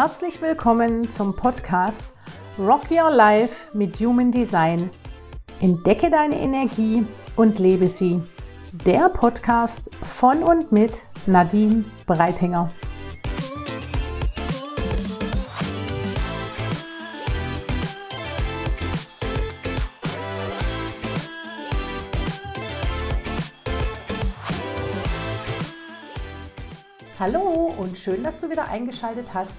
herzlich willkommen zum Podcast Rock Your Life mit Human Design. Entdecke deine Energie und lebe sie. Der Podcast von und mit Nadine Breitinger. Hallo und schön, dass du wieder eingeschaltet hast.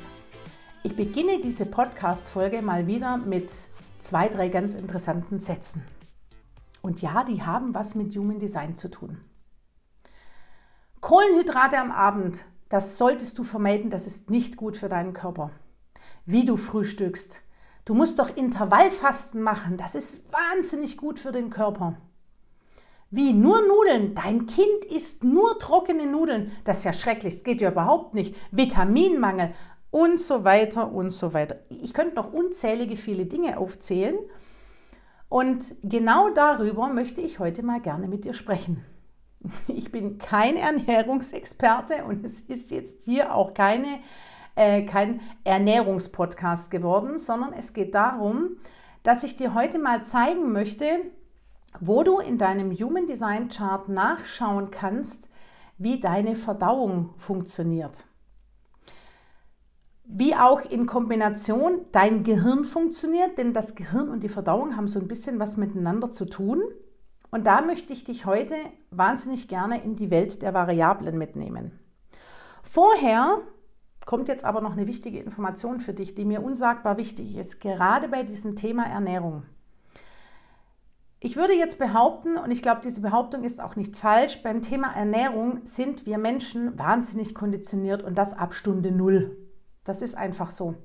Ich beginne diese Podcast-Folge mal wieder mit zwei, drei ganz interessanten Sätzen. Und ja, die haben was mit Human Design zu tun. Kohlenhydrate am Abend, das solltest du vermeiden, das ist nicht gut für deinen Körper. Wie du frühstückst. Du musst doch Intervallfasten machen, das ist wahnsinnig gut für den Körper. Wie? Nur Nudeln? Dein Kind isst nur trockene Nudeln. Das ist ja schrecklich, das geht ja überhaupt nicht. Vitaminmangel und so weiter und so weiter. Ich könnte noch unzählige viele Dinge aufzählen. Und genau darüber möchte ich heute mal gerne mit dir sprechen. Ich bin kein Ernährungsexperte und es ist jetzt hier auch keine, äh, kein Ernährungspodcast geworden, sondern es geht darum, dass ich dir heute mal zeigen möchte, wo du in deinem Human Design Chart nachschauen kannst, wie deine Verdauung funktioniert. Wie auch in Kombination dein Gehirn funktioniert, denn das Gehirn und die Verdauung haben so ein bisschen was miteinander zu tun. Und da möchte ich dich heute wahnsinnig gerne in die Welt der Variablen mitnehmen. Vorher kommt jetzt aber noch eine wichtige Information für dich, die mir unsagbar wichtig ist, gerade bei diesem Thema Ernährung. Ich würde jetzt behaupten, und ich glaube, diese Behauptung ist auch nicht falsch, beim Thema Ernährung sind wir Menschen wahnsinnig konditioniert und das ab Stunde Null. Das ist einfach so.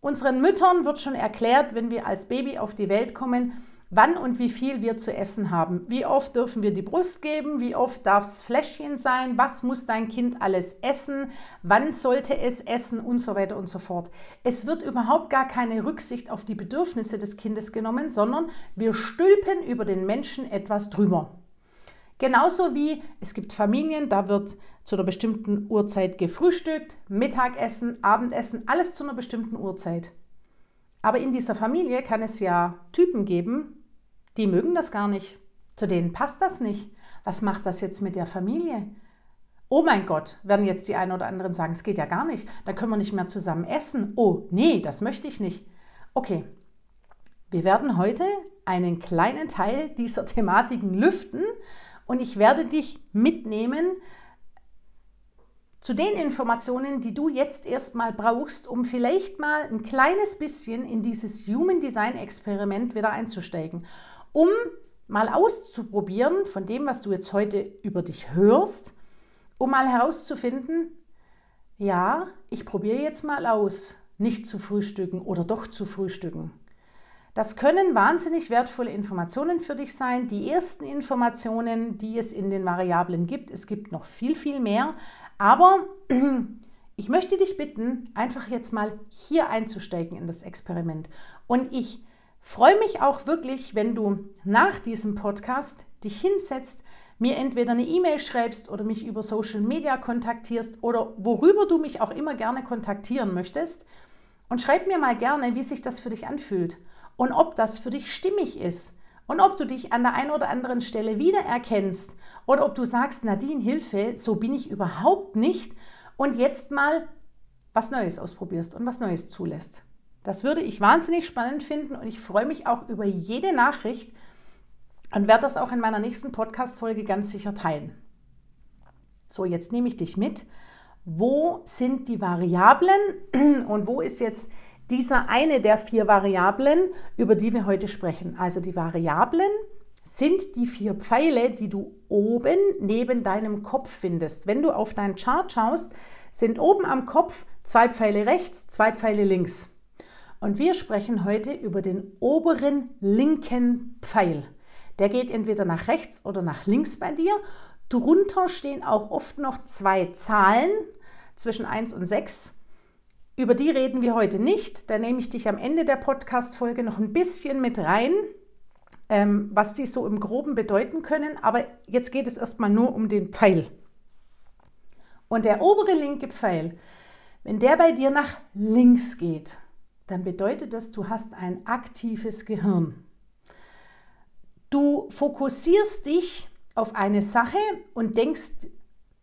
Unseren Müttern wird schon erklärt, wenn wir als Baby auf die Welt kommen, wann und wie viel wir zu essen haben. Wie oft dürfen wir die Brust geben? Wie oft darf es Fläschchen sein? Was muss dein Kind alles essen? Wann sollte es essen? Und so weiter und so fort. Es wird überhaupt gar keine Rücksicht auf die Bedürfnisse des Kindes genommen, sondern wir stülpen über den Menschen etwas drüber. Genauso wie es gibt Familien, da wird zu einer bestimmten Uhrzeit gefrühstückt, Mittagessen, Abendessen, alles zu einer bestimmten Uhrzeit. Aber in dieser Familie kann es ja Typen geben, die mögen das gar nicht. Zu denen passt das nicht. Was macht das jetzt mit der Familie? Oh mein Gott, werden jetzt die einen oder anderen sagen, es geht ja gar nicht. Dann können wir nicht mehr zusammen essen. Oh, nee, das möchte ich nicht. Okay, wir werden heute einen kleinen Teil dieser Thematiken lüften und ich werde dich mitnehmen zu den Informationen, die du jetzt erstmal brauchst, um vielleicht mal ein kleines bisschen in dieses Human Design Experiment wieder einzusteigen um mal auszuprobieren von dem, was du jetzt heute über dich hörst, um mal herauszufinden, ja, ich probiere jetzt mal aus, nicht zu frühstücken oder doch zu frühstücken. Das können wahnsinnig wertvolle Informationen für dich sein. Die ersten Informationen, die es in den Variablen gibt, es gibt noch viel, viel mehr. Aber ich möchte dich bitten, einfach jetzt mal hier einzusteigen in das Experiment. Und ich freue mich auch wirklich, wenn du nach diesem Podcast dich hinsetzt, mir entweder eine E-Mail schreibst oder mich über Social Media kontaktierst oder worüber du mich auch immer gerne kontaktieren möchtest. Und schreib mir mal gerne, wie sich das für dich anfühlt und ob das für dich stimmig ist und ob du dich an der einen oder anderen Stelle wiedererkennst oder ob du sagst, Nadine, Hilfe, so bin ich überhaupt nicht und jetzt mal was Neues ausprobierst und was Neues zulässt. Das würde ich wahnsinnig spannend finden und ich freue mich auch über jede Nachricht und werde das auch in meiner nächsten Podcast-Folge ganz sicher teilen. So, jetzt nehme ich dich mit. Wo sind die Variablen und wo ist jetzt dieser eine der vier Variablen, über die wir heute sprechen? Also die Variablen sind die vier Pfeile, die du oben neben deinem Kopf findest. Wenn du auf deinen Chart schaust, sind oben am Kopf zwei Pfeile rechts, zwei Pfeile links. Und wir sprechen heute über den oberen linken Pfeil. Der geht entweder nach rechts oder nach links bei dir. Drunter stehen auch oft noch zwei Zahlen zwischen 1 und 6. Über die reden wir heute nicht. Da nehme ich dich am Ende der Podcast-Folge noch ein bisschen mit rein, ähm, was die so im Groben bedeuten können. Aber jetzt geht es erstmal nur um den Pfeil. Und der obere linke Pfeil, Wenn der bei dir nach links geht, dann bedeutet das, du hast ein aktives Gehirn. Du fokussierst dich auf eine Sache und denkst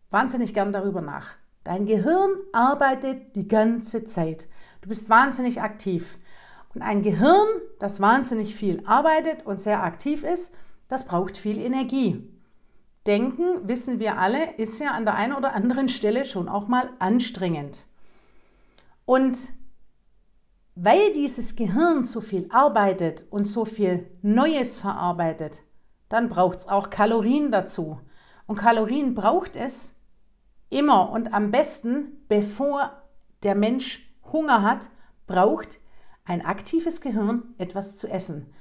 wahnsinnig gern darüber nach. Dein Gehirn arbeitet die ganze Zeit. Du bist wahnsinnig aktiv. Und ein Gehirn, das wahnsinnig viel arbeitet und sehr aktiv ist, das braucht viel Energie. Denken, wissen wir alle, ist ja an der einen oder anderen Stelle schon auch mal anstrengend. Und weil dieses Gehirn so viel arbeitet und so viel Neues verarbeitet, dann braucht es auch Kalorien dazu. Und Kalorien braucht es immer und am besten, bevor der Mensch Hunger hat, braucht ein aktives Gehirn etwas zu essen.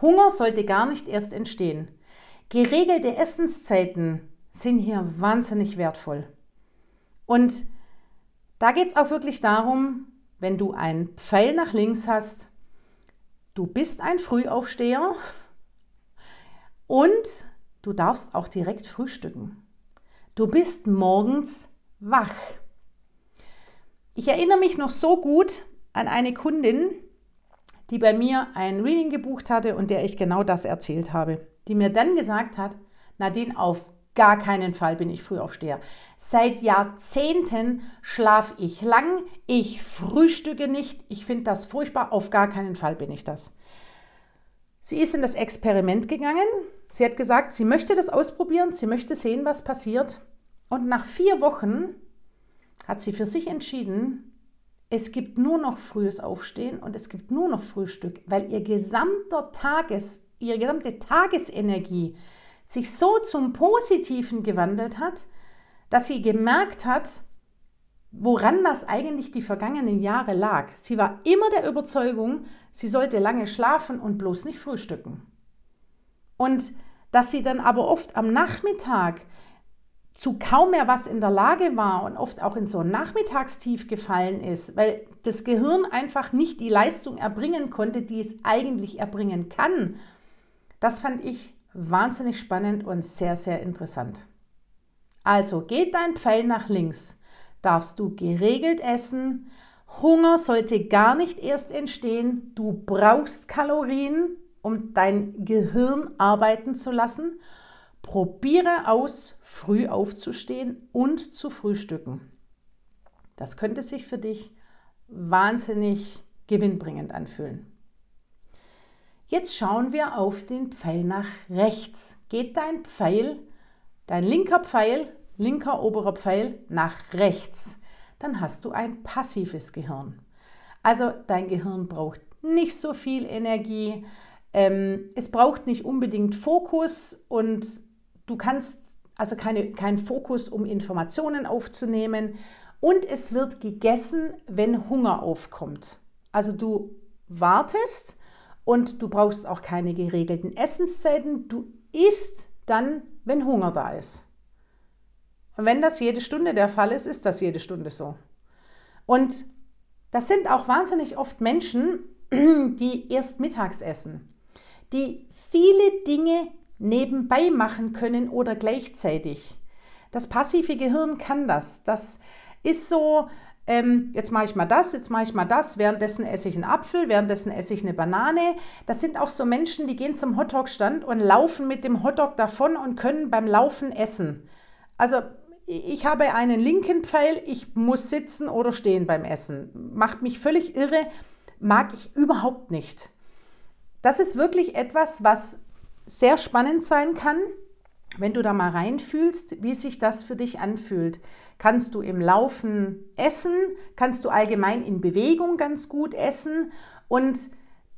Hunger sollte gar nicht erst entstehen. Geregelte Essenszeiten sind hier wahnsinnig wertvoll. Und da geht es auch wirklich darum, wenn du einen Pfeil nach links hast, du bist ein Frühaufsteher und du darfst auch direkt frühstücken. Du bist morgens wach. Ich erinnere mich noch so gut an eine Kundin, die bei mir ein Reading gebucht hatte und der ich genau das erzählt habe, die mir dann gesagt hat, Nadine, auf gar keinen Fall bin ich Frühaufsteher. Seit Jahrzehnten schlafe ich lang, ich frühstücke nicht, ich finde das furchtbar, auf gar keinen Fall bin ich das. Sie ist in das Experiment gegangen, sie hat gesagt, sie möchte das ausprobieren, sie möchte sehen, was passiert. Und nach vier Wochen hat sie für sich entschieden, es gibt nur noch frühes Aufstehen und es gibt nur noch Frühstück, weil ihr gesamter Tages, ihre gesamte Tagesenergie sich so zum Positiven gewandelt hat, dass sie gemerkt hat, woran das eigentlich die vergangenen Jahre lag. Sie war immer der Überzeugung, sie sollte lange schlafen und bloß nicht frühstücken. Und dass sie dann aber oft am Nachmittag zu kaum mehr was in der Lage war und oft auch in so ein Nachmittagstief gefallen ist, weil das Gehirn einfach nicht die Leistung erbringen konnte, die es eigentlich erbringen kann. Das fand ich wahnsinnig spannend und sehr, sehr interessant. Also geht dein Pfeil nach links, darfst du geregelt essen, Hunger sollte gar nicht erst entstehen, du brauchst Kalorien, um dein Gehirn arbeiten zu lassen Probiere aus, früh aufzustehen und zu frühstücken. Das könnte sich für dich wahnsinnig gewinnbringend anfühlen. Jetzt schauen wir auf den Pfeil nach rechts. Geht dein Pfeil, dein linker Pfeil, linker oberer Pfeil nach rechts, dann hast du ein passives Gehirn. Also dein Gehirn braucht nicht so viel Energie, ähm, es braucht nicht unbedingt Fokus und Du kannst also keine, keinen Fokus, um Informationen aufzunehmen. Und es wird gegessen, wenn Hunger aufkommt. Also du wartest und du brauchst auch keine geregelten Essenszeiten. Du isst dann, wenn Hunger da ist. Und wenn das jede Stunde der Fall ist, ist das jede Stunde so. Und das sind auch wahnsinnig oft Menschen, die erst mittags essen, die viele Dinge nebenbei machen können oder gleichzeitig. Das passive Gehirn kann das. Das ist so, ähm, jetzt mache ich mal das, jetzt mache ich mal das, währenddessen esse ich einen Apfel, währenddessen esse ich eine Banane. Das sind auch so Menschen, die gehen zum Hotdog-Stand und laufen mit dem Hotdog davon und können beim Laufen essen. Also ich habe einen linken Pfeil, ich muss sitzen oder stehen beim Essen. Macht mich völlig irre, mag ich überhaupt nicht. Das ist wirklich etwas, was sehr spannend sein kann, wenn du da mal reinfühlst, wie sich das für dich anfühlt. Kannst du im Laufen essen? Kannst du allgemein in Bewegung ganz gut essen? Und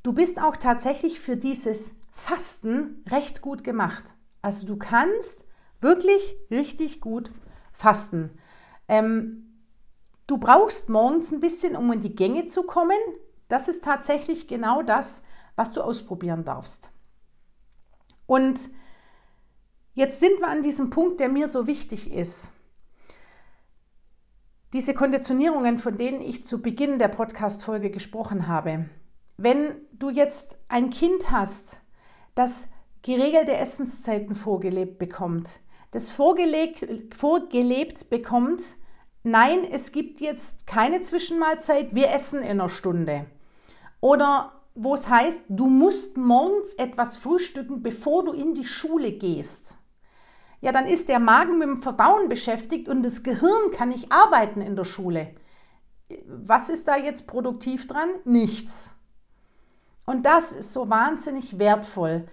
du bist auch tatsächlich für dieses Fasten recht gut gemacht. Also du kannst wirklich richtig gut fasten. Ähm, du brauchst morgens ein bisschen, um in die Gänge zu kommen. Das ist tatsächlich genau das, was du ausprobieren darfst. Und jetzt sind wir an diesem Punkt, der mir so wichtig ist. Diese Konditionierungen, von denen ich zu Beginn der Podcast-Folge gesprochen habe. Wenn du jetzt ein Kind hast, das geregelte Essenszeiten vorgelebt bekommt, das vorgelebt, vorgelebt bekommt, nein, es gibt jetzt keine Zwischenmahlzeit, wir essen in einer Stunde. Oder wo es heißt, du musst morgens etwas frühstücken, bevor du in die Schule gehst. Ja, dann ist der Magen mit dem Verdauen beschäftigt und das Gehirn kann nicht arbeiten in der Schule. Was ist da jetzt produktiv dran? Nichts. Und das ist so wahnsinnig wertvoll.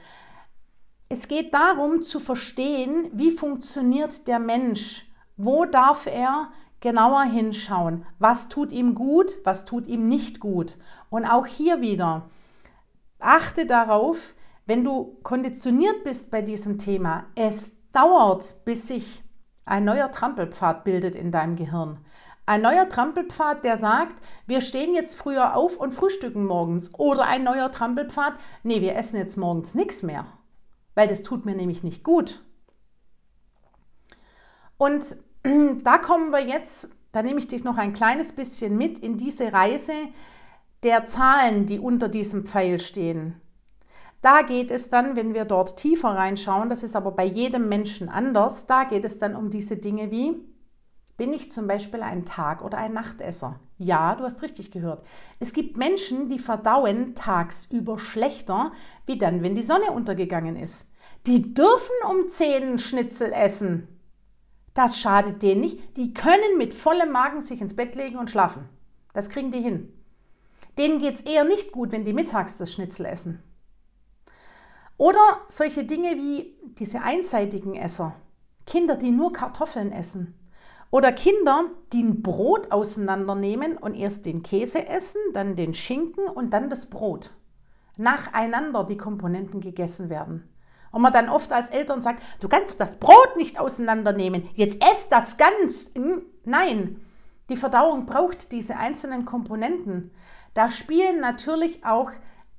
Es geht darum zu verstehen, wie funktioniert der Mensch. Wo darf er genauer hinschauen? Was tut ihm gut, was tut ihm nicht gut? Und auch hier wieder, achte darauf, wenn du konditioniert bist bei diesem Thema, es dauert, bis sich ein neuer Trampelpfad bildet in deinem Gehirn. Ein neuer Trampelpfad, der sagt, wir stehen jetzt früher auf und frühstücken morgens. Oder ein neuer Trampelpfad, nee, wir essen jetzt morgens nichts mehr, weil das tut mir nämlich nicht gut. Und da kommen wir jetzt, da nehme ich dich noch ein kleines bisschen mit in diese Reise der Zahlen, die unter diesem Pfeil stehen. Da geht es dann, wenn wir dort tiefer reinschauen, das ist aber bei jedem Menschen anders, da geht es dann um diese Dinge wie, bin ich zum Beispiel ein Tag- oder ein Nachtesser? Ja, du hast richtig gehört. Es gibt Menschen, die verdauen tagsüber schlechter, wie dann, wenn die Sonne untergegangen ist. Die dürfen um 10 Schnitzel essen. Das schadet denen nicht. Die können mit vollem Magen sich ins Bett legen und schlafen. Das kriegen die hin. Denen geht es eher nicht gut, wenn die mittags das Schnitzel essen. Oder solche Dinge wie diese einseitigen Esser. Kinder, die nur Kartoffeln essen. Oder Kinder, die ein Brot auseinandernehmen und erst den Käse essen, dann den Schinken und dann das Brot. Nacheinander die Komponenten gegessen werden. Und man dann oft als Eltern sagt, du kannst das Brot nicht auseinandernehmen, jetzt ess das ganz. Nein, die Verdauung braucht diese einzelnen Komponenten. Da spielen natürlich auch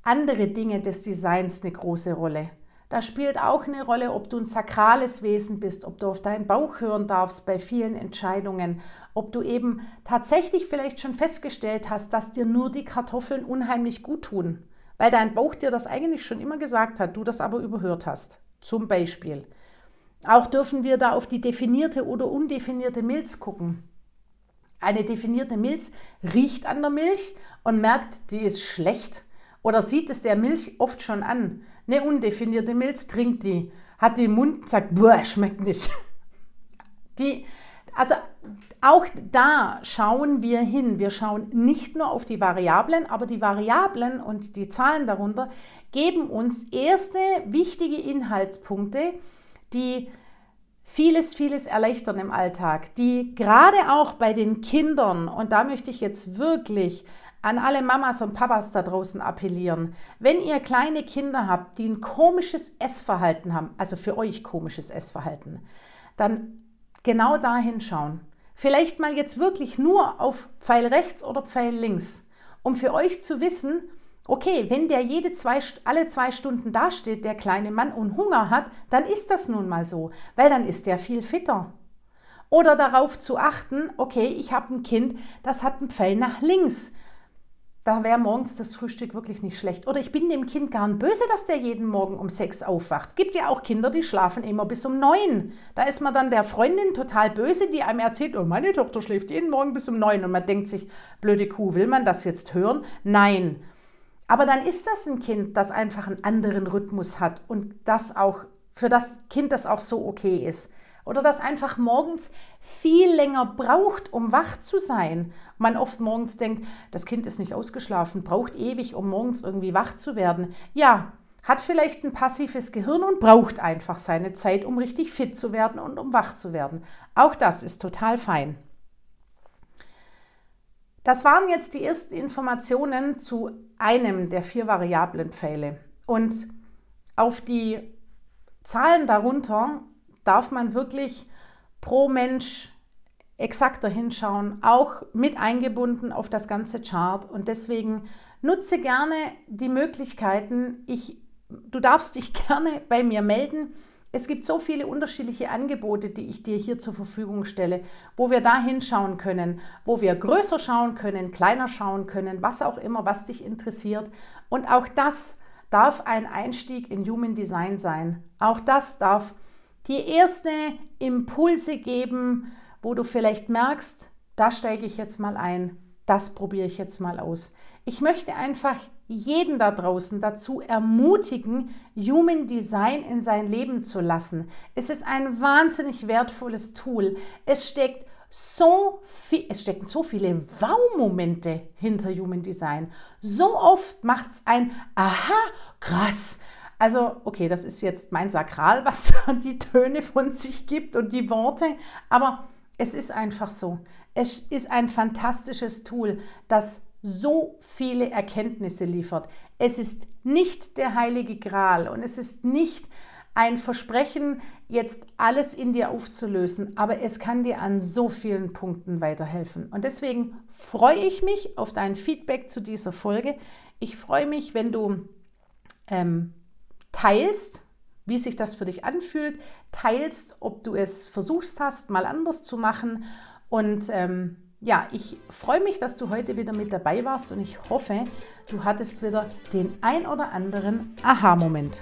andere Dinge des Designs eine große Rolle. Da spielt auch eine Rolle, ob du ein sakrales Wesen bist, ob du auf deinen Bauch hören darfst bei vielen Entscheidungen, ob du eben tatsächlich vielleicht schon festgestellt hast, dass dir nur die Kartoffeln unheimlich gut tun, weil dein Bauch dir das eigentlich schon immer gesagt hat, du das aber überhört hast. Zum Beispiel. Auch dürfen wir da auf die definierte oder undefinierte Milz gucken. Eine definierte Milz riecht an der Milch und merkt, die ist schlecht oder sieht es der Milch oft schon an. Eine undefinierte Milch trinkt die, hat den Mund, sagt, boah, schmeckt nicht. Die, also auch da schauen wir hin. Wir schauen nicht nur auf die Variablen, aber die Variablen und die Zahlen darunter geben uns erste wichtige Inhaltspunkte, die vieles, vieles erleichtern im Alltag, die gerade auch bei den Kindern, und da möchte ich jetzt wirklich an alle Mamas und Papas da draußen appellieren. Wenn ihr kleine Kinder habt, die ein komisches Essverhalten haben, also für euch komisches Essverhalten, dann genau da hinschauen. Vielleicht mal jetzt wirklich nur auf Pfeil rechts oder Pfeil links, um für euch zu wissen, okay, wenn der jede zwei, alle zwei Stunden dasteht, der kleine Mann, und Hunger hat, dann ist das nun mal so, weil dann ist der viel fitter. Oder darauf zu achten, okay, ich habe ein Kind, das hat einen Pfeil nach links da wäre morgens das Frühstück wirklich nicht schlecht. Oder ich bin dem Kind gar nicht böse, dass der jeden Morgen um sechs aufwacht. Gibt ja auch Kinder, die schlafen immer bis um neun. Da ist man dann der Freundin total böse, die einem erzählt, oh, meine Tochter schläft jeden Morgen bis um neun. Und man denkt sich, blöde Kuh, will man das jetzt hören? Nein. Aber dann ist das ein Kind, das einfach einen anderen Rhythmus hat und das auch für das Kind das auch so okay ist. Oder das einfach morgens viel länger braucht, um wach zu sein. Man oft morgens denkt, das Kind ist nicht ausgeschlafen, braucht ewig, um morgens irgendwie wach zu werden. Ja, hat vielleicht ein passives Gehirn und braucht einfach seine Zeit, um richtig fit zu werden und um wach zu werden. Auch das ist total fein. Das waren jetzt die ersten Informationen zu einem der vier Variablenpfähle. Und auf die Zahlen darunter darf man wirklich pro Mensch exakter hinschauen, auch mit eingebunden auf das ganze Chart. Und deswegen nutze gerne die Möglichkeiten. Ich, du darfst dich gerne bei mir melden. Es gibt so viele unterschiedliche Angebote, die ich dir hier zur Verfügung stelle, wo wir da hinschauen können, wo wir größer schauen können, kleiner schauen können, was auch immer, was dich interessiert. Und auch das darf ein Einstieg in Human Design sein. Auch das darf die erste Impulse geben, wo du vielleicht merkst, da steige ich jetzt mal ein, das probiere ich jetzt mal aus. Ich möchte einfach jeden da draußen dazu ermutigen, Human Design in sein Leben zu lassen. Es ist ein wahnsinnig wertvolles Tool. Es steckt so viel, es stecken so viele Wow-Momente hinter Human Design. So oft macht es ein Aha, krass. Also, okay, das ist jetzt mein Sakral, was die Töne von sich gibt und die Worte, aber es ist einfach so. Es ist ein fantastisches Tool, das so viele Erkenntnisse liefert. Es ist nicht der heilige Gral und es ist nicht ein Versprechen, jetzt alles in dir aufzulösen, aber es kann dir an so vielen Punkten weiterhelfen. Und deswegen freue ich mich auf dein Feedback zu dieser Folge. Ich freue mich, wenn du ähm, teilst, wie sich das für dich anfühlt, teilst, ob du es versuchst hast, mal anders zu machen. Und ähm, ja, ich freue mich, dass du heute wieder mit dabei warst und ich hoffe, du hattest wieder den ein oder anderen Aha-Moment.